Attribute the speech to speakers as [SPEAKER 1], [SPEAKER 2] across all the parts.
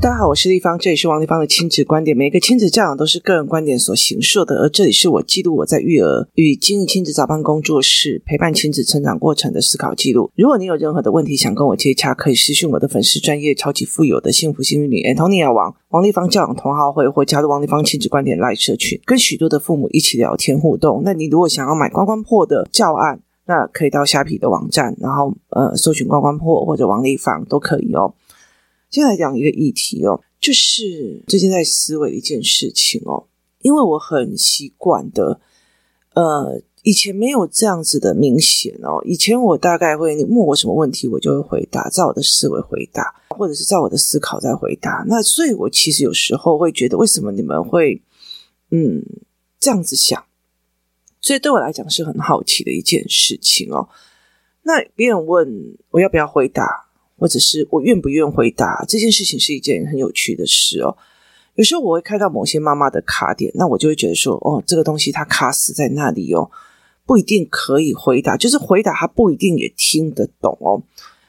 [SPEAKER 1] 大家好，我是丽芳，这里是王立芳的亲子观点。每一个亲子教养都是个人观点所形塑的，而这里是我记录我在育儿与经营亲子早班工作室陪伴亲子成长过程的思考记录。如果你有任何的问题想跟我接洽，可以私讯我的粉丝专业超级富有的幸福幸运女 Antonia 王王立芳教养同好会，或加入王立芳亲子观点 Live 社群，跟许多的父母一起聊天互动。那你如果想要买关关破的教案，那可以到虾皮的网站，然后呃搜寻关关破或者王立芳都可以哦。接下来讲一个议题哦。就是最近在思维一件事情哦，因为我很习惯的，呃，以前没有这样子的明显哦。以前我大概会，你问我什么问题，我就会回答，照我的思维回答，或者是照我的思考再回答。那所以，我其实有时候会觉得，为什么你们会嗯这样子想？所以对我来讲是很好奇的一件事情哦。那别人问我要不要回答？或者是我愿不愿回答这件事情是一件很有趣的事哦。有时候我会看到某些妈妈的卡点，那我就会觉得说，哦，这个东西它卡死在那里哦，不一定可以回答，就是回答他不一定也听得懂哦。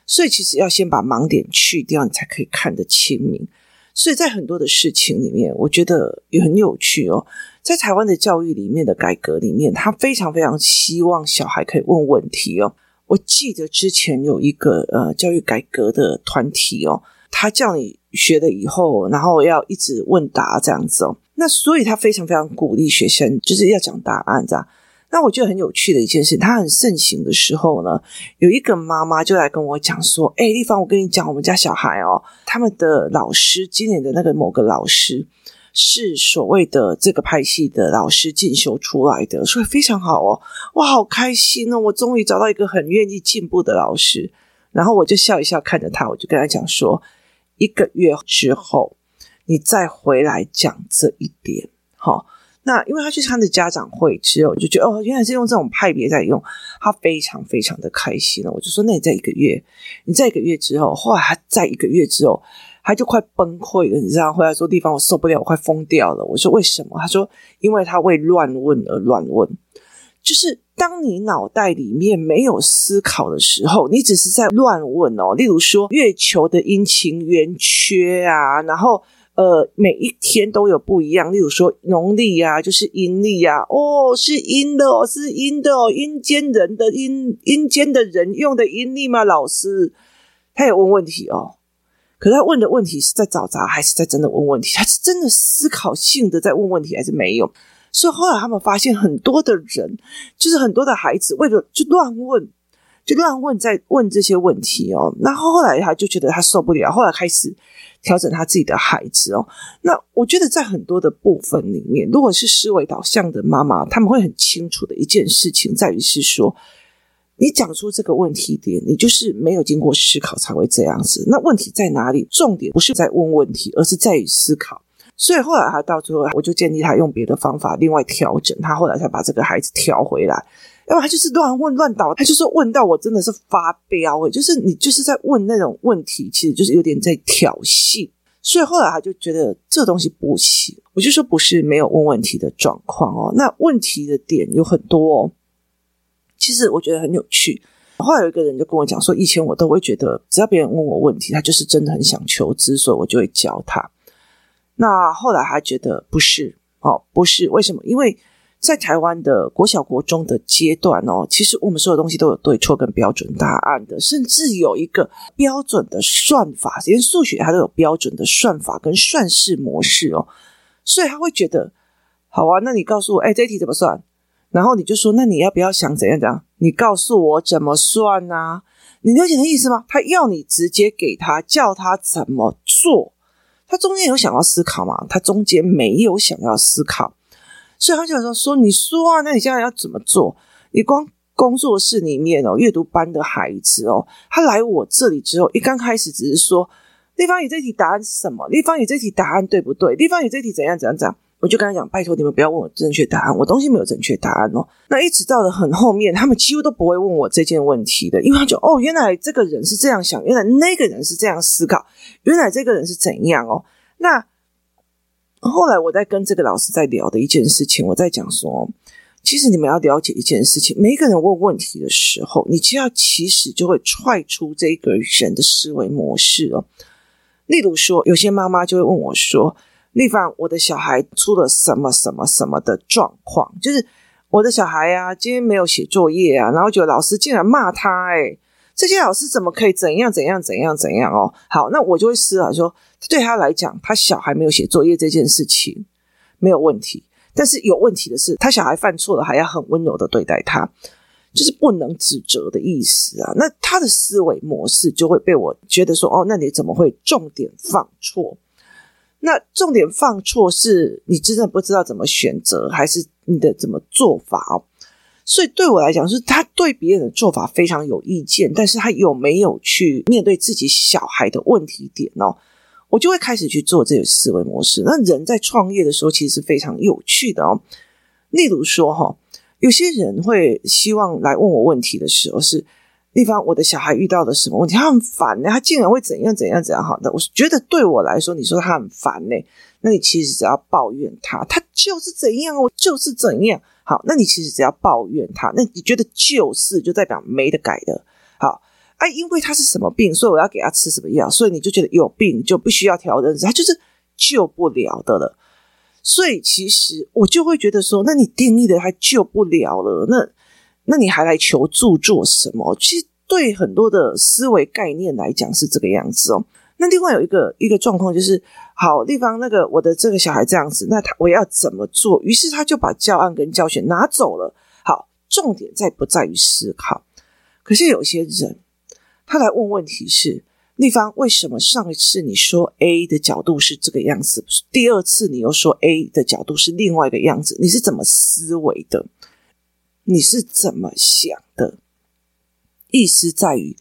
[SPEAKER 1] 所以其实要先把盲点去掉，你才可以看得清明。所以在很多的事情里面，我觉得也很有趣哦。在台湾的教育里面的改革里面，他非常非常希望小孩可以问问题哦。我记得之前有一个呃教育改革的团体哦，他叫你学了以后，然后要一直问答这样子哦。那所以他非常非常鼓励学生就是要讲答案这样。那我觉得很有趣的一件事，他很盛行的时候呢，有一个妈妈就来跟我讲说：“哎，丽芳，我跟你讲，我们家小孩哦，他们的老师今年的那个某个老师。”是所谓的这个派系的老师进修出来的，所以非常好哦，哇，好开心哦！我终于找到一个很愿意进步的老师。然后我就笑一笑看着他，我就跟他讲说：一个月之后你再回来讲这一点。好，那因为他去参加家长会之后，就觉得哦，原来是用这种派别在用，他非常非常的开心了。我就说：那你在一个月，你在一个月之后，后来他在一个月之后。他就快崩溃了，你知道？回来说地方我受不了，我快疯掉了。我说为什么？他说因为他为乱问而乱问，就是当你脑袋里面没有思考的时候，你只是在乱问哦。例如说月球的阴晴圆缺啊，然后呃每一天都有不一样。例如说农历啊，就是阴历啊，哦是阴的哦，是阴的哦，阴间人的阴阴间的人用的阴历吗？老师他有问问题哦。可是他问的问题是在找茬，还是在真的问问题？他是真的思考性的在问问题，还是没有？所以后来他们发现，很多的人就是很多的孩子，为了就乱问，就乱问，在问这些问题哦。然后后来他就觉得他受不了，后来开始调整他自己的孩子哦。那我觉得在很多的部分里面，如果是思维导向的妈妈，他们会很清楚的一件事情，在于是说。你讲出这个问题点，你就是没有经过思考才会这样子。那问题在哪里？重点不是在问问题，而是在于思考。所以后来他到最后，我就建议他用别的方法，另外调整。他后来才把这个孩子调回来。要不然他就是乱问乱倒，他就说问到我真的是发飙诶，就是你就是在问那种问题，其实就是有点在挑衅。所以后来他就觉得这东西不行。我就说不是没有问问题的状况哦，那问题的点有很多哦。其实我觉得很有趣。后来有一个人就跟我讲说，以前我都会觉得，只要别人问我问题，他就是真的很想求知，所以我就会教他。那后来他觉得不是哦，不是为什么？因为在台湾的国小、国中的阶段哦，其实我们所有东西都有对错跟标准答案的，甚至有一个标准的算法，连数学它都有标准的算法跟算式模式哦。所以他会觉得，好啊，那你告诉我，哎，这题怎么算？然后你就说，那你要不要想怎样怎样？你告诉我怎么算啊？你了解的意思吗？他要你直接给他，叫他怎么做。他中间有想要思考吗？他中间没有想要思考，所以他就说说，你说啊，那你现在要怎么做？你光工作室里面哦，阅读班的孩子哦，他来我这里之后，一刚开始只是说，丽芳，你这题答案是什么？丽芳，你这题答案对不对？丽芳，你这题怎样怎样怎样？我就跟他讲，拜托你们不要问我正确答案，我东西没有正确答案哦。那一直到了很后面，他们几乎都不会问我这件问题的，因为他就哦，原来这个人是这样想，原来那个人是这样思考，原来这个人是怎样哦。那后来我在跟这个老师在聊的一件事情，我在讲说，其实你们要了解一件事情，每一个人问问题的时候，你就要其实就会踹出这个人的思维模式哦。例如说，有些妈妈就会问我说：“丽芳，我的小孩出了什么什么什么的状况？就是我的小孩啊，今天没有写作业啊，然后觉得老师竟然骂他，哎，这些老师怎么可以怎样怎样怎样怎样哦？好，那我就会思考说，对他来讲，他小孩没有写作业这件事情没有问题，但是有问题的是，他小孩犯错了还要很温柔的对待他。”就是不能指责的意思啊，那他的思维模式就会被我觉得说，哦，那你怎么会重点放错？那重点放错是你真的不知道怎么选择，还是你的怎么做法哦？所以对我来讲，是他对别人的做法非常有意见，但是他有没有去面对自己小孩的问题点哦？我就会开始去做这个思维模式。那人在创业的时候，其实是非常有趣的哦。例如说哈。有些人会希望来问我问题的时候是，地方，我的小孩遇到的什么问题？他很烦呢，他竟然会怎样怎样怎样？好的，我觉得对我来说，你说他很烦呢，那你其实只要抱怨他，他就是怎样，我就是怎样。好，那你其实只要抱怨他，那你觉得就是就代表没得改的。好，哎、因为他是什么病，所以我要给他吃什么药，所以你就觉得有病就必须要调整，他就是救不了的了。所以其实我就会觉得说，那你定义的还救不了了，那那你还来求助做什么？其实对很多的思维概念来讲是这个样子哦。那另外有一个一个状况就是，好地方那个我的这个小孩这样子，那他我要怎么做？于是他就把教案跟教学拿走了。好，重点在不在于思考？可是有些人他来问问题是。立方，为什么上一次你说 A 的角度是这个样子，第二次你又说 A 的角度是另外一个样子？你是怎么思维的？你是怎么想的？意思在于，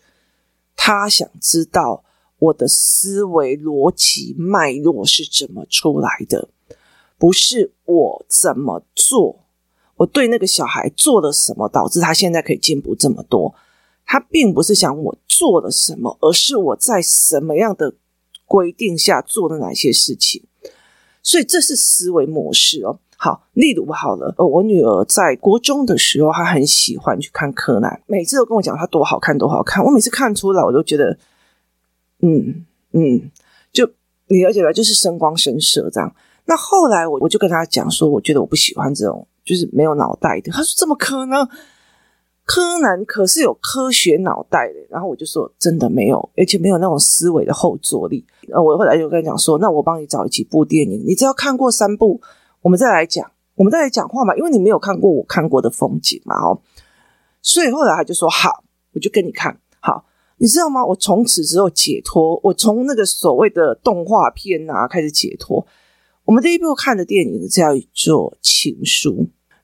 [SPEAKER 1] 他想知道我的思维逻辑脉络是怎么出来的，不是我怎么做，我对那个小孩做了什么，导致他现在可以进步这么多。他并不是想我做了什么，而是我在什么样的规定下做了哪些事情，所以这是思维模式哦。好，例如好了，呃，我女儿在国中的时候，她很喜欢去看柯南，每次都跟我讲她多好看，多好看。我每次看出来，我都觉得，嗯嗯，就你了解了，就是声光声色这样。那后来我我就跟她讲说，我觉得我不喜欢这种就是没有脑袋的。她说怎么可能？柯南可是有科学脑袋的，然后我就说真的没有，而且没有那种思维的后坐力。呃，我后来就跟他讲说，那我帮你找几部电影，你只要看过三部，我们再来讲，我们再来讲话嘛，因为你没有看过我看过的风景嘛，哦。所以后来他就说好，我就跟你看好，你知道吗？我从此之后解脱，我从那个所谓的动画片啊开始解脱。我们第一部看的电影叫做《情书》。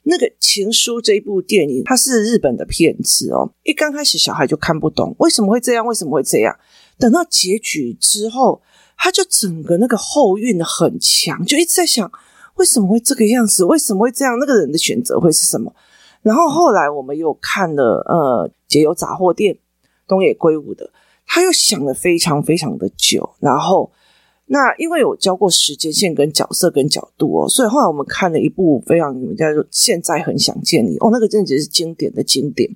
[SPEAKER 1] 那个《情书》这一部电影，它是日本的片子哦。一刚开始，小孩就看不懂为什么会这样，为什么会这样。等到结局之后，他就整个那个后韵很强，就一直在想为什么会这个样子，为什么会这样，那个人的选择会是什么。然后后来我们又看了呃《解忧杂货店》，东野圭吾的，他又想了非常非常的久，然后。那因为有教过时间线跟角色跟角度哦，所以后来我们看了一部非常你们叫做《现在很想见你》哦，那个真的是经典的经典。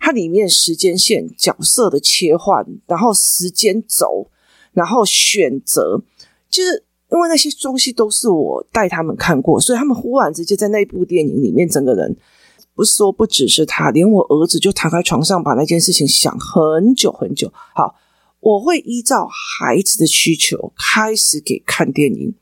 [SPEAKER 1] 它里面时间线角色的切换，然后时间轴，然后选择，就是因为那些东西都是我带他们看过，所以他们忽然之间在那部电影里面，整个人不是说不只是他，连我儿子就躺在床上把那件事情想很久很久。好。我会依照孩子的需求开始给看电影，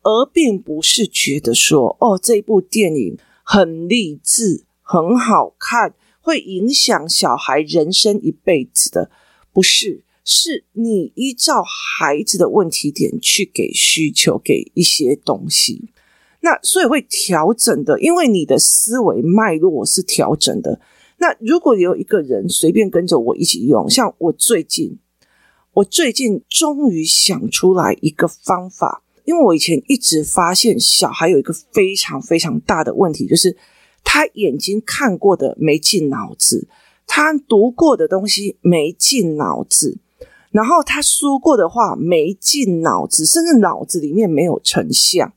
[SPEAKER 1] 而并不是觉得说哦，这部电影很励志、很好看，会影响小孩人生一辈子的。不是，是你依照孩子的问题点去给需求，给一些东西。那所以会调整的，因为你的思维脉络是调整的。那如果有一个人随便跟着我一起用，像我最近。我最近终于想出来一个方法，因为我以前一直发现小孩有一个非常非常大的问题，就是他眼睛看过的没进脑子，他读过的东西没进脑子，然后他说过的话没进脑子，甚至脑子里面没有成像。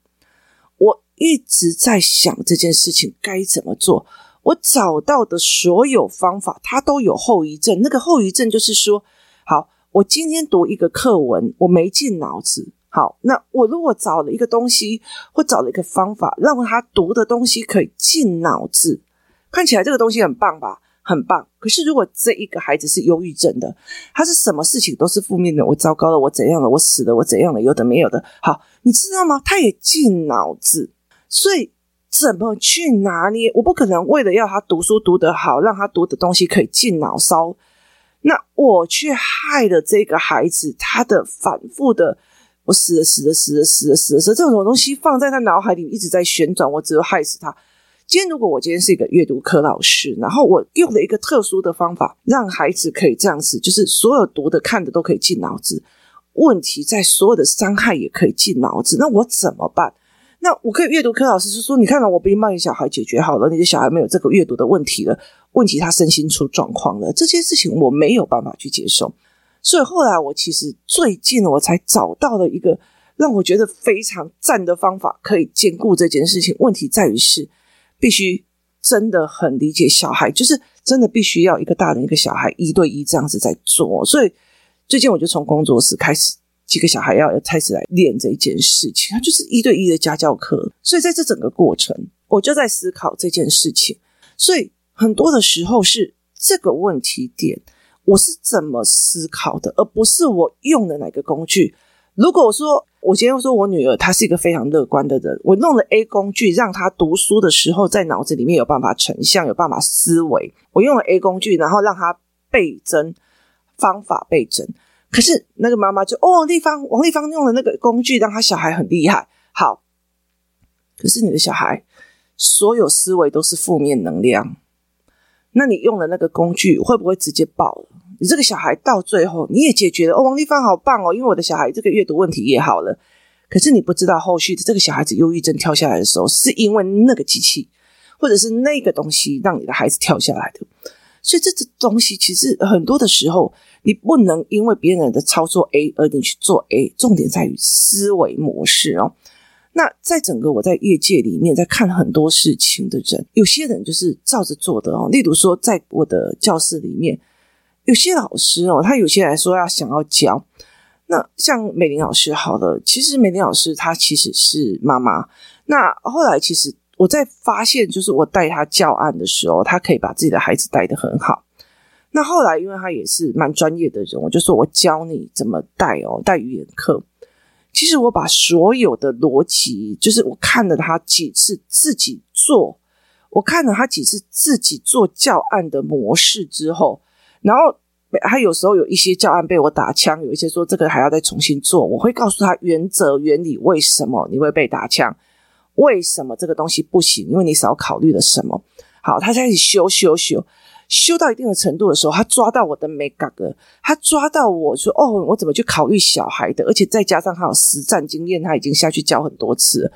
[SPEAKER 1] 我一直在想这件事情该怎么做，我找到的所有方法，它都有后遗症。那个后遗症就是说，好。我今天读一个课文，我没进脑子。好，那我如果找了一个东西，或找了一个方法，让他读的东西可以进脑子，看起来这个东西很棒吧？很棒。可是如果这一个孩子是忧郁症的，他是什么事情都是负面的，我糟糕了，我怎样了，我死了，我怎样了，有的没有的。好，你知道吗？他也进脑子，所以怎么去拿捏？我不可能为了要他读书读得好，让他读的东西可以进脑勺，那我却害了这个孩子，他的反复的。我死了，死了，死了，死了，死了，死了，这种东西放在他脑海里一直在旋转，我只有害死他。今天如果我今天是一个阅读科老师，然后我用了一个特殊的方法，让孩子可以这样子，就是所有读的、看的都可以进脑子，问题在所有的伤害也可以进脑子，那我怎么办？那我可以阅读科老师是说，你看到我不已经帮小孩解决好了，你的小孩没有这个阅读的问题了，问题他身心出状况了，这些事情我没有办法去接受。所以后来我其实最近我才找到了一个让我觉得非常赞的方法，可以兼顾这件事情。问题在于是必须真的很理解小孩，就是真的必须要一个大人一个小孩一对一这样子在做。所以最近我就从工作室开始，几个小孩要开始来练这件事情，它就是一对一的家教课。所以在这整个过程，我就在思考这件事情。所以很多的时候是这个问题点。我是怎么思考的，而不是我用的哪个工具。如果说我今天说我女儿她是一个非常乐观的人，我弄了 A 工具让她读书的时候在脑子里面有办法成像，有办法思维。我用了 A 工具，然后让她倍增方法倍增。可是那个妈妈就哦，丽芳王丽芳用的那个工具让她小孩很厉害。好，可是你的小孩所有思维都是负面能量。那你用的那个工具会不会直接爆了？你这个小孩到最后你也解决了哦，王丽芳好棒哦，因为我的小孩这个阅读问题也好了。可是你不知道后续的这个小孩子忧郁症跳下来的时候，是因为那个机器或者是那个东西让你的孩子跳下来的。所以这这东西其实很多的时候，你不能因为别人的操作 A 而你去做 A，重点在于思维模式哦。那在整个我在业界里面，在看很多事情的人，有些人就是照着做的哦。例如说，在我的教室里面，有些老师哦，他有些来说要想要教。那像美玲老师，好了，其实美玲老师她其实是妈妈。那后来其实我在发现，就是我带她教案的时候，她可以把自己的孩子带得很好。那后来，因为她也是蛮专业的人，我就说我教你怎么带哦，带语言课。其实我把所有的逻辑，就是我看了她几次自己做，我看了她几次自己做教案的模式之后，然后他有时候有一些教案被我打枪，有一些说这个还要再重新做，我会告诉他原则原理，为什么你会被打枪，为什么这个东西不行，因为你少考虑了什么。好，他开始修修修。修到一定的程度的时候，他抓到我的美感了，他抓到我说：“哦，我怎么去考虑小孩的？而且再加上他有实战经验，他已经下去教很多次了。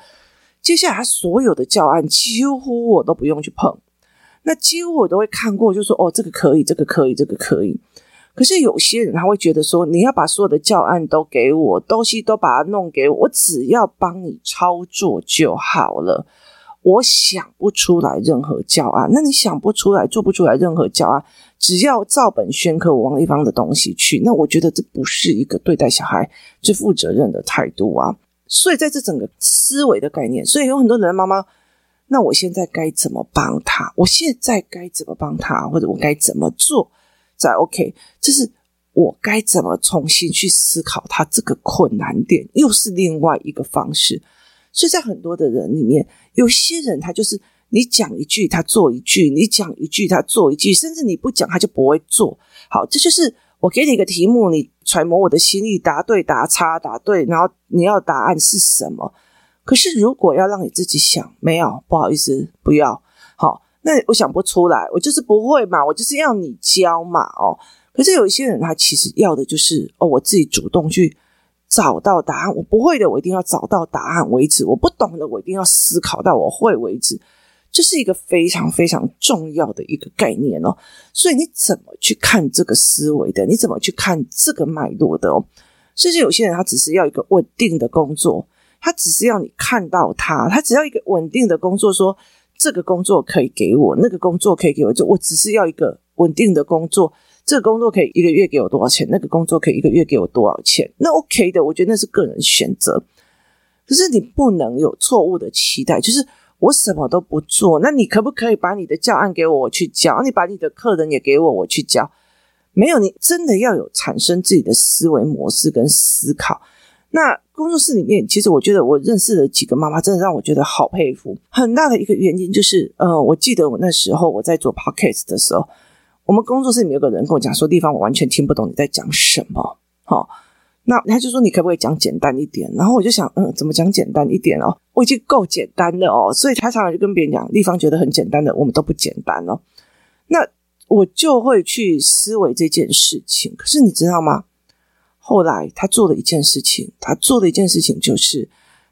[SPEAKER 1] 接下来他所有的教案几乎我都不用去碰，那几乎我都会看过，就说：哦，这个可以，这个可以，这个可以。可是有些人他会觉得说，你要把所有的教案都给我，东西都把它弄给我，我只要帮你操作就好了。”我想不出来任何教案，那你想不出来，做不出来任何教案，只要照本宣科往一方的东西去，那我觉得这不是一个对待小孩最负责任的态度啊。所以在这整个思维的概念，所以有很多人妈妈，那我现在该怎么帮他？我现在该怎么帮他？或者我该怎么做才 OK？这是我该怎么重新去思考他这个困难点，又是另外一个方式。所以在很多的人里面，有些人他就是你讲一句他做一句，你讲一句他做一句，甚至你不讲他就不会做。好，这就是我给你一个题目，你揣摩我的心意，答对答差答对，然后你要答案是什么？可是如果要让你自己想，没有，不好意思，不要。好，那我想不出来，我就是不会嘛，我就是要你教嘛。哦，可是有一些人他其实要的就是哦，我自己主动去。找到答案，我不会的，我一定要找到答案为止；我不懂的，我一定要思考到我会为止。这是一个非常非常重要的一个概念哦。所以你怎么去看这个思维的？你怎么去看这个脉络的哦？甚至有些人他只是要一个稳定的工作，他只是要你看到他，他只要一个稳定的工作，说这个工作可以给我，那个工作可以给我，就我只是要一个稳定的工作。这个工作可以一个月给我多少钱，那个工作可以一个月给我多少钱，那 OK 的，我觉得那是个人选择。可是你不能有错误的期待，就是我什么都不做，那你可不可以把你的教案给我，我去教？你把你的客人也给我，我去教？没有，你真的要有产生自己的思维模式跟思考。那工作室里面，其实我觉得我认识的几个妈妈，真的让我觉得好佩服。很大的一个原因就是，呃，我记得我那时候我在做 podcast 的时候，我们工作室里面有个人跟我讲说，地方我完全听不懂你在讲什么。好，那他就说你可不可以讲简单一点？然后我就想，嗯，怎么讲简单一点哦？我已经够简单的哦，所以他常常就跟别人讲，地方觉得很简单的，我们都不简单哦。那我就会去思维这件事情。可是你知道吗？后来他做了一件事情，他做的一件事情就是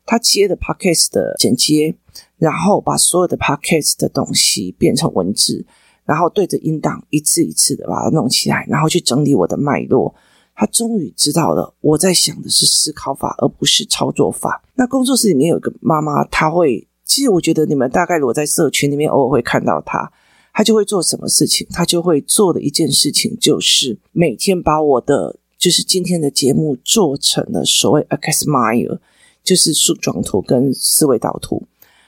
[SPEAKER 1] 他接的 podcast 的剪接，然后把所有的 podcast 的东西变成文字，然后对着音档一次一次的把它弄起来，然后去整理我的脉络。他终于知道了我在想的是思考法，而不是操作法。那工作室里面有一个妈妈，她会，其实我觉得你们大概如果在社群里面偶尔会看到她，她就会做什么事情？她就会做的一件事情就是每天把我的。就是今天的节目做成了所谓 Axmire，就是树状图跟思维导图。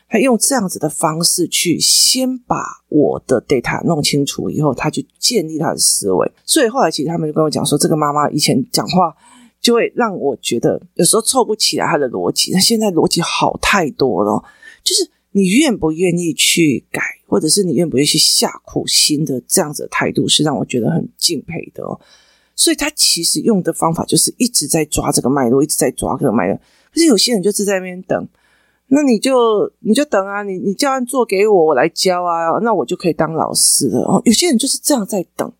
[SPEAKER 1] 他用这样子的方式去先把我的 data 弄清楚以后，他去建立他的思维。所以后来其实他们就跟我讲说，这个妈妈以前讲话就会让我觉得有时候凑不起来她的逻辑，她现在逻辑好太多了。就是你愿不愿意去改，或者是你愿不愿意去下苦心的这样子的态度，是让我觉得很敬佩的哦。所以他其实用的方法就是一直在抓这个脉络，一直在抓这个脉络。可是有些人就是在那边等，那你就你就等啊，你你教案做给我，我来教啊，那我就可以当老师了。哦，有些人就是这样在等，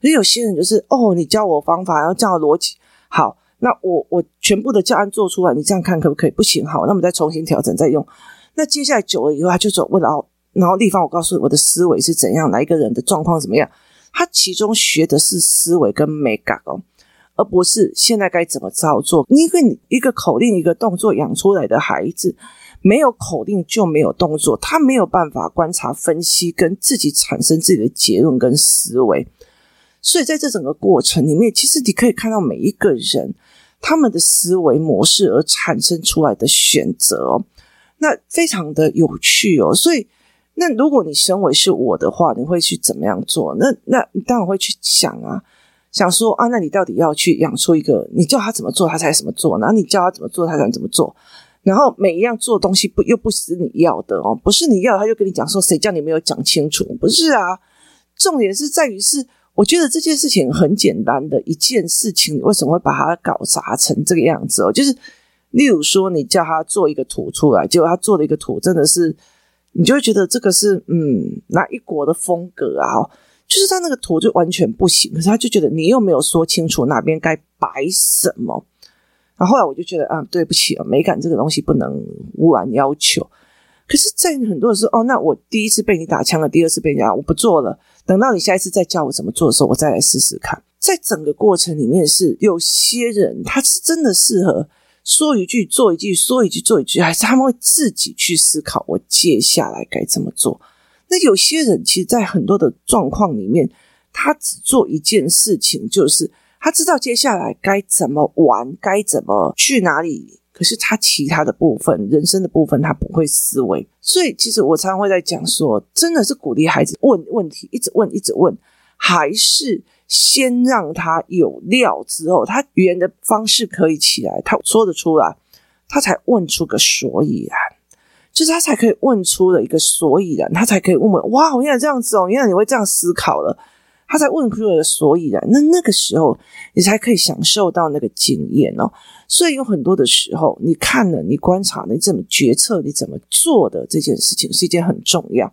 [SPEAKER 1] 可是有些人就是哦，你教我方法，然后这样逻辑好，那我我全部的教案做出来，你这样看可不可以？不行，好，那我们再重新调整再用。那接下来久了以后，他就走问，然后然后立方，我告诉你我的思维是怎样，哪一个人的状况怎么样。他其中学的是思维跟美感哦，而不是现在该怎么操作。因为你一个口令一个动作养出来的孩子，没有口令就没有动作，他没有办法观察、分析，跟自己产生自己的结论跟思维。所以在这整个过程里面，其实你可以看到每一个人他们的思维模式而产生出来的选择哦，那非常的有趣哦，所以。那如果你身为是我的话，你会去怎么样做？那那你当然会去想啊，想说啊，那你到底要去养出一个，你叫他怎么做，他才怎么做，然后你叫他怎么做，他才怎么做，然后每一样做东西不又不是你要的哦，不是你要，他就跟你讲说，谁叫你没有讲清楚？不是啊，重点是在于是，我觉得这件事情很简单的一件事情，你为什么会把它搞砸成这个样子哦？就是例如说，你叫他做一个图出来，结果他做了一个图真的是。你就会觉得这个是嗯哪一国的风格啊？就是他那个图就完全不行，可是他就觉得你又没有说清楚哪边该摆什么。然后后来我就觉得啊，对不起啊，美感这个东西不能无然要求。可是，在很多的时候，哦，那我第一次被你打枪了，第二次被你打，我不做了。等到你下一次再教我怎么做的时候，我再来试试看。在整个过程里面，是有些人他是真的适合。说一句做一句，说一句做一句，还是他们会自己去思考我接下来该怎么做？那有些人其实，在很多的状况里面，他只做一件事情，就是他知道接下来该怎么玩，该怎么去哪里。可是他其他的部分，人生的部分，他不会思维。所以，其实我常常会在讲说，真的是鼓励孩子问问题，一直问，一直问，还是？先让他有料之后，他语言的方式可以起来，他说得出来，他才问出个所以然，就是他才可以问出了一个所以然，他才可以问问哇，原来这样子哦，原来你会这样思考了，他才问出了所以然。那那个时候，你才可以享受到那个经验哦。所以有很多的时候，你看了，你观察，你怎么决策，你怎么做的这件事情是一件很重要。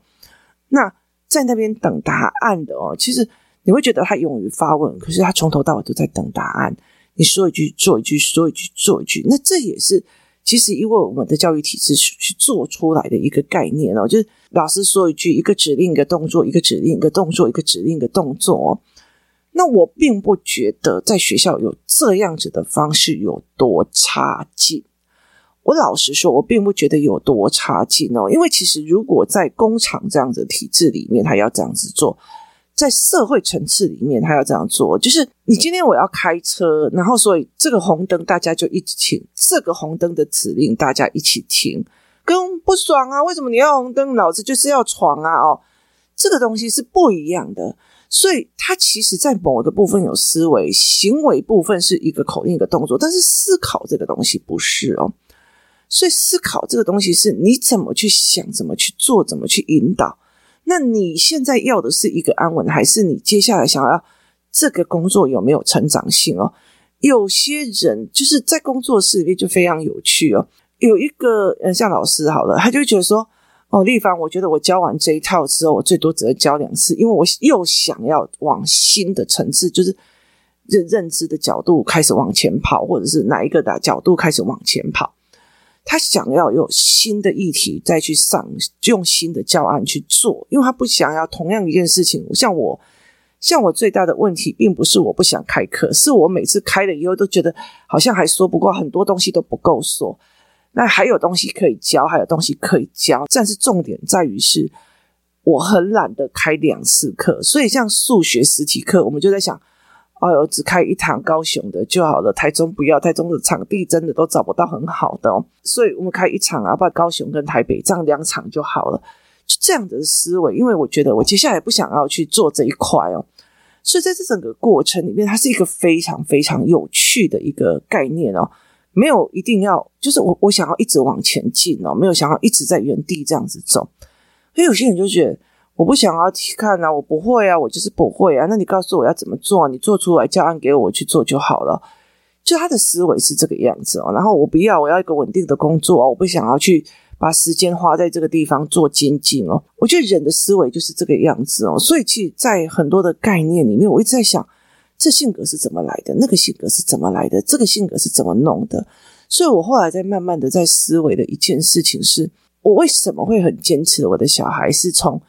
[SPEAKER 1] 那在那边等答案的哦，其实。你会觉得他勇于发问，可是他从头到尾都在等答案。你说一句做一句，说一句做一句，那这也是其实因为我们的教育体制去做出来的一个概念哦，就是老师说一句，一个指令一个动作，一个指令一个动作，一个指令一个动作。那我并不觉得在学校有这样子的方式有多差劲。我老实说，我并不觉得有多差劲哦，因为其实如果在工厂这样子的体制里面，他要这样子做。在社会层次里面，他要这样做，就是你今天我要开车，然后所以这个红灯大家就一起听，这个红灯的指令大家一起听，跟不爽啊，为什么你要红灯？老子就是要闯啊！哦，这个东西是不一样的，所以他其实在某个部分有思维，行为部分是一个口令一个动作，但是思考这个东西不是哦，所以思考这个东西是你怎么去想，怎么去做，怎么去引导。那你现在要的是一个安稳，还是你接下来想要这个工作有没有成长性哦？有些人就是在工作室里面就非常有趣哦。有一个呃，像老师好了，他就觉得说，哦，丽芳，我觉得我教完这一套之后，我最多只能教两次，因为我又想要往新的层次，就是认认知的角度开始往前跑，或者是哪一个的角度开始往前跑。他想要有新的议题再去上，用新的教案去做，因为他不想要同样一件事情。像我，像我最大的问题，并不是我不想开课，是我每次开了以后都觉得好像还说不过，很多东西都不够说。那还有东西可以教，还有东西可以教，但是重点在于是，我很懒得开两次课。所以像数学实体课，我们就在想。哎呦，只开一堂高雄的就好了，台中不要，台中的场地真的都找不到很好的哦，所以我们开一场啊，把高雄跟台北这样两场就好了，就这样的思维，因为我觉得我接下来不想要去做这一块哦，所以在这整个过程里面，它是一个非常非常有趣的一个概念哦，没有一定要，就是我我想要一直往前进哦，没有想要一直在原地这样子走，所以有些人就觉得。我不想要去看啊，我不会啊，我就是不会啊。那你告诉我要怎么做，你做出来教案给我，我去做就好了。就他的思维是这个样子哦。然后我不要，我要一个稳定的工作哦，我不想要去把时间花在这个地方做精进哦。我觉得人的思维就是这个样子哦。所以其实，在很多的概念里面，我一直在想，这性格是怎么来的？那个性格是怎么来的？这个性格是怎么弄的？所以我后来在慢慢的在思维的一件事情是，我为什么会很坚持我的小孩是从。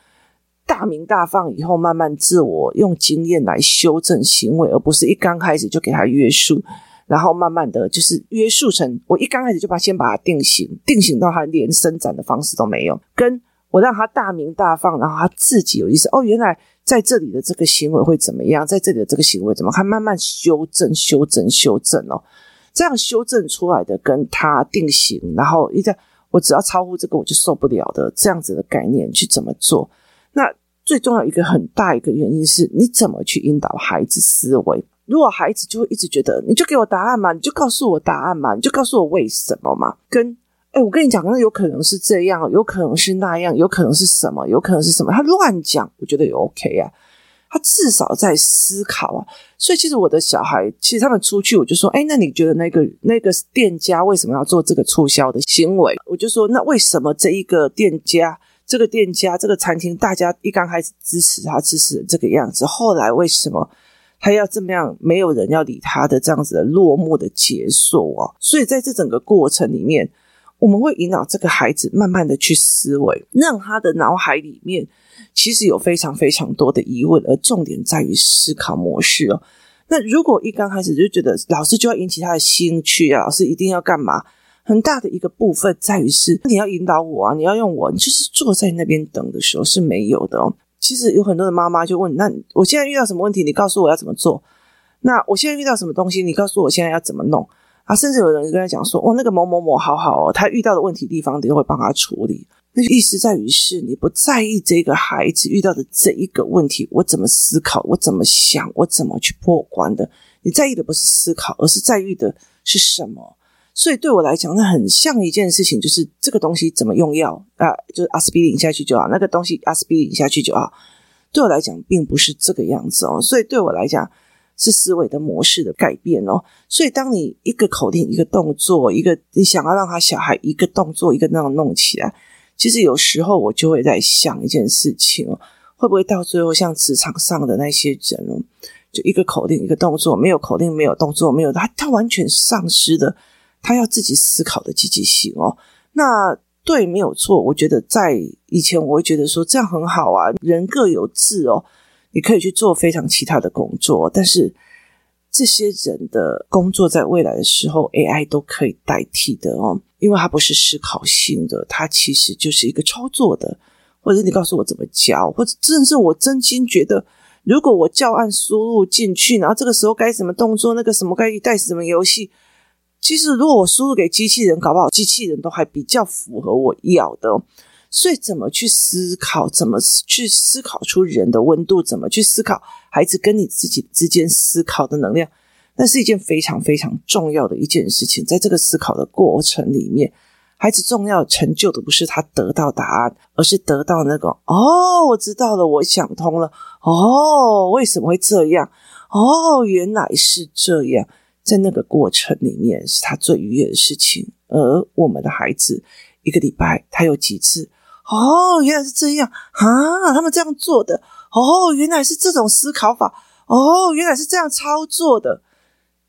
[SPEAKER 1] 大鸣大放以后，慢慢自我用经验来修正行为，而不是一刚开始就给他约束，然后慢慢的就是约束成我一刚开始就把先把他定型，定型到他连伸展的方式都没有，跟我让他大鸣大放，然后他自己有意识哦，原来在这里的这个行为会怎么样，在这里的这个行为怎么看，慢慢修正、修正、修正哦，这样修正出来的跟他定型，然后一旦我只要超乎这个我就受不了的这样子的概念去怎么做。最重要一个很大一个原因是你怎么去引导孩子思维？如果孩子就会一直觉得你就给我答案嘛，你就告诉我答案嘛，你就告诉我为什么嘛？跟哎，我跟你讲，那有可能是这样，有可能是那样，有可能是什么，有可能是什么？他乱讲，我觉得也 OK 啊。他至少在思考啊。所以其实我的小孩，其实他们出去，我就说，哎，那你觉得那个那个店家为什么要做这个促销的行为？我就说，那为什么这一个店家？这个店家，这个餐厅，大家一刚开始支持他，支持这个样子。后来为什么他要这么样？没有人要理他的这样子的落寞的结束啊！所以在这整个过程里面，我们会引导这个孩子慢慢的去思维，让他的脑海里面其实有非常非常多的疑问，而重点在于思考模式哦。那如果一刚开始就觉得老师就要引起他的兴趣啊，老师一定要干嘛？很大的一个部分在于是你要引导我啊，你要用我，你就是坐在那边等的时候是没有的哦。其实有很多的妈妈就问：那我现在遇到什么问题？你告诉我要怎么做？那我现在遇到什么东西？你告诉我现在要怎么弄？啊，甚至有人跟他讲说：哦，那个某某某好好哦，他遇到的问题地方，你都会帮他处理。那意思在于是你不在意这个孩子遇到的这一个问题，我怎么思考？我怎么想？我怎么去破关的？你在意的不是思考，而是在意的是什么？所以对我来讲，那很像一件事情，就是这个东西怎么用药啊？就是阿司匹林下去就好，那个东西阿司匹林下去就好。对我来讲，并不是这个样子哦。所以对我来讲，是思维的模式的改变哦。所以当你一个口令、一个动作、一个你想要让他小孩一个动作一个那样弄起来，其实有时候我就会在想一件事情哦，会不会到最后像职场上的那些人哦，就一个口令、一个动作，没有口令、没有动作、没有他，他完全丧失的。他要自己思考的积极性哦，那对，没有错。我觉得在以前，我会觉得说这样很好啊，人各有志哦，你可以去做非常其他的工作，但是这些人的工作在未来的时候，AI 都可以代替的哦，因为它不是思考性的，它其实就是一个操作的，或者你告诉我怎么教，或者甚至我真心觉得如果我教案输入进去，然后这个时候该什么动作，那个什么该带什么游戏，其实如果我输入给机器人，搞不好机器人都还比较符合我要的。所以，怎么去思考？怎么去思考出人的温度？怎么去思考孩子跟你自己之间思考的能量？那是一件非常非常重要的一件事情。在这个思考的过程里面，孩子重要成就的不是他得到答案，而是得到那个哦，我知道了，我想通了。哦，为什么会这样？哦，原来是这样。在那个过程里面，是他最愉悦的事情。而我们的孩子，一个礼拜他有几次？哦，原来是这样啊！他们这样做的。哦，原来是这种思考法。哦，原来是这样操作的。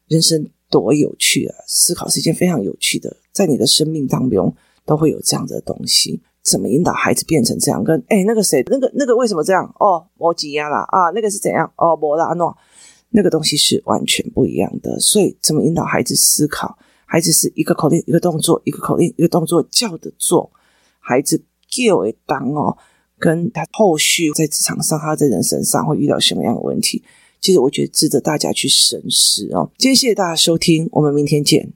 [SPEAKER 1] 人生多有趣啊！思考是一件非常有趣的，在你的生命当中都会有这样的东西。怎么引导孩子变成这样？跟哎，那个谁，那个那个为什么这样？哦，我挤压了啊！那个是怎样？哦，摩拉诺，那个东西是完全不一样的。所以，怎么引导孩子思考？孩子是一个口令，一个动作，一个口令，一个动作，叫的做孩子。就会当哦，跟他后续在职场上，他在人身上会遇到什么样的问题？其实我觉得值得大家去审视哦。今天谢谢大家收听，我们明天见。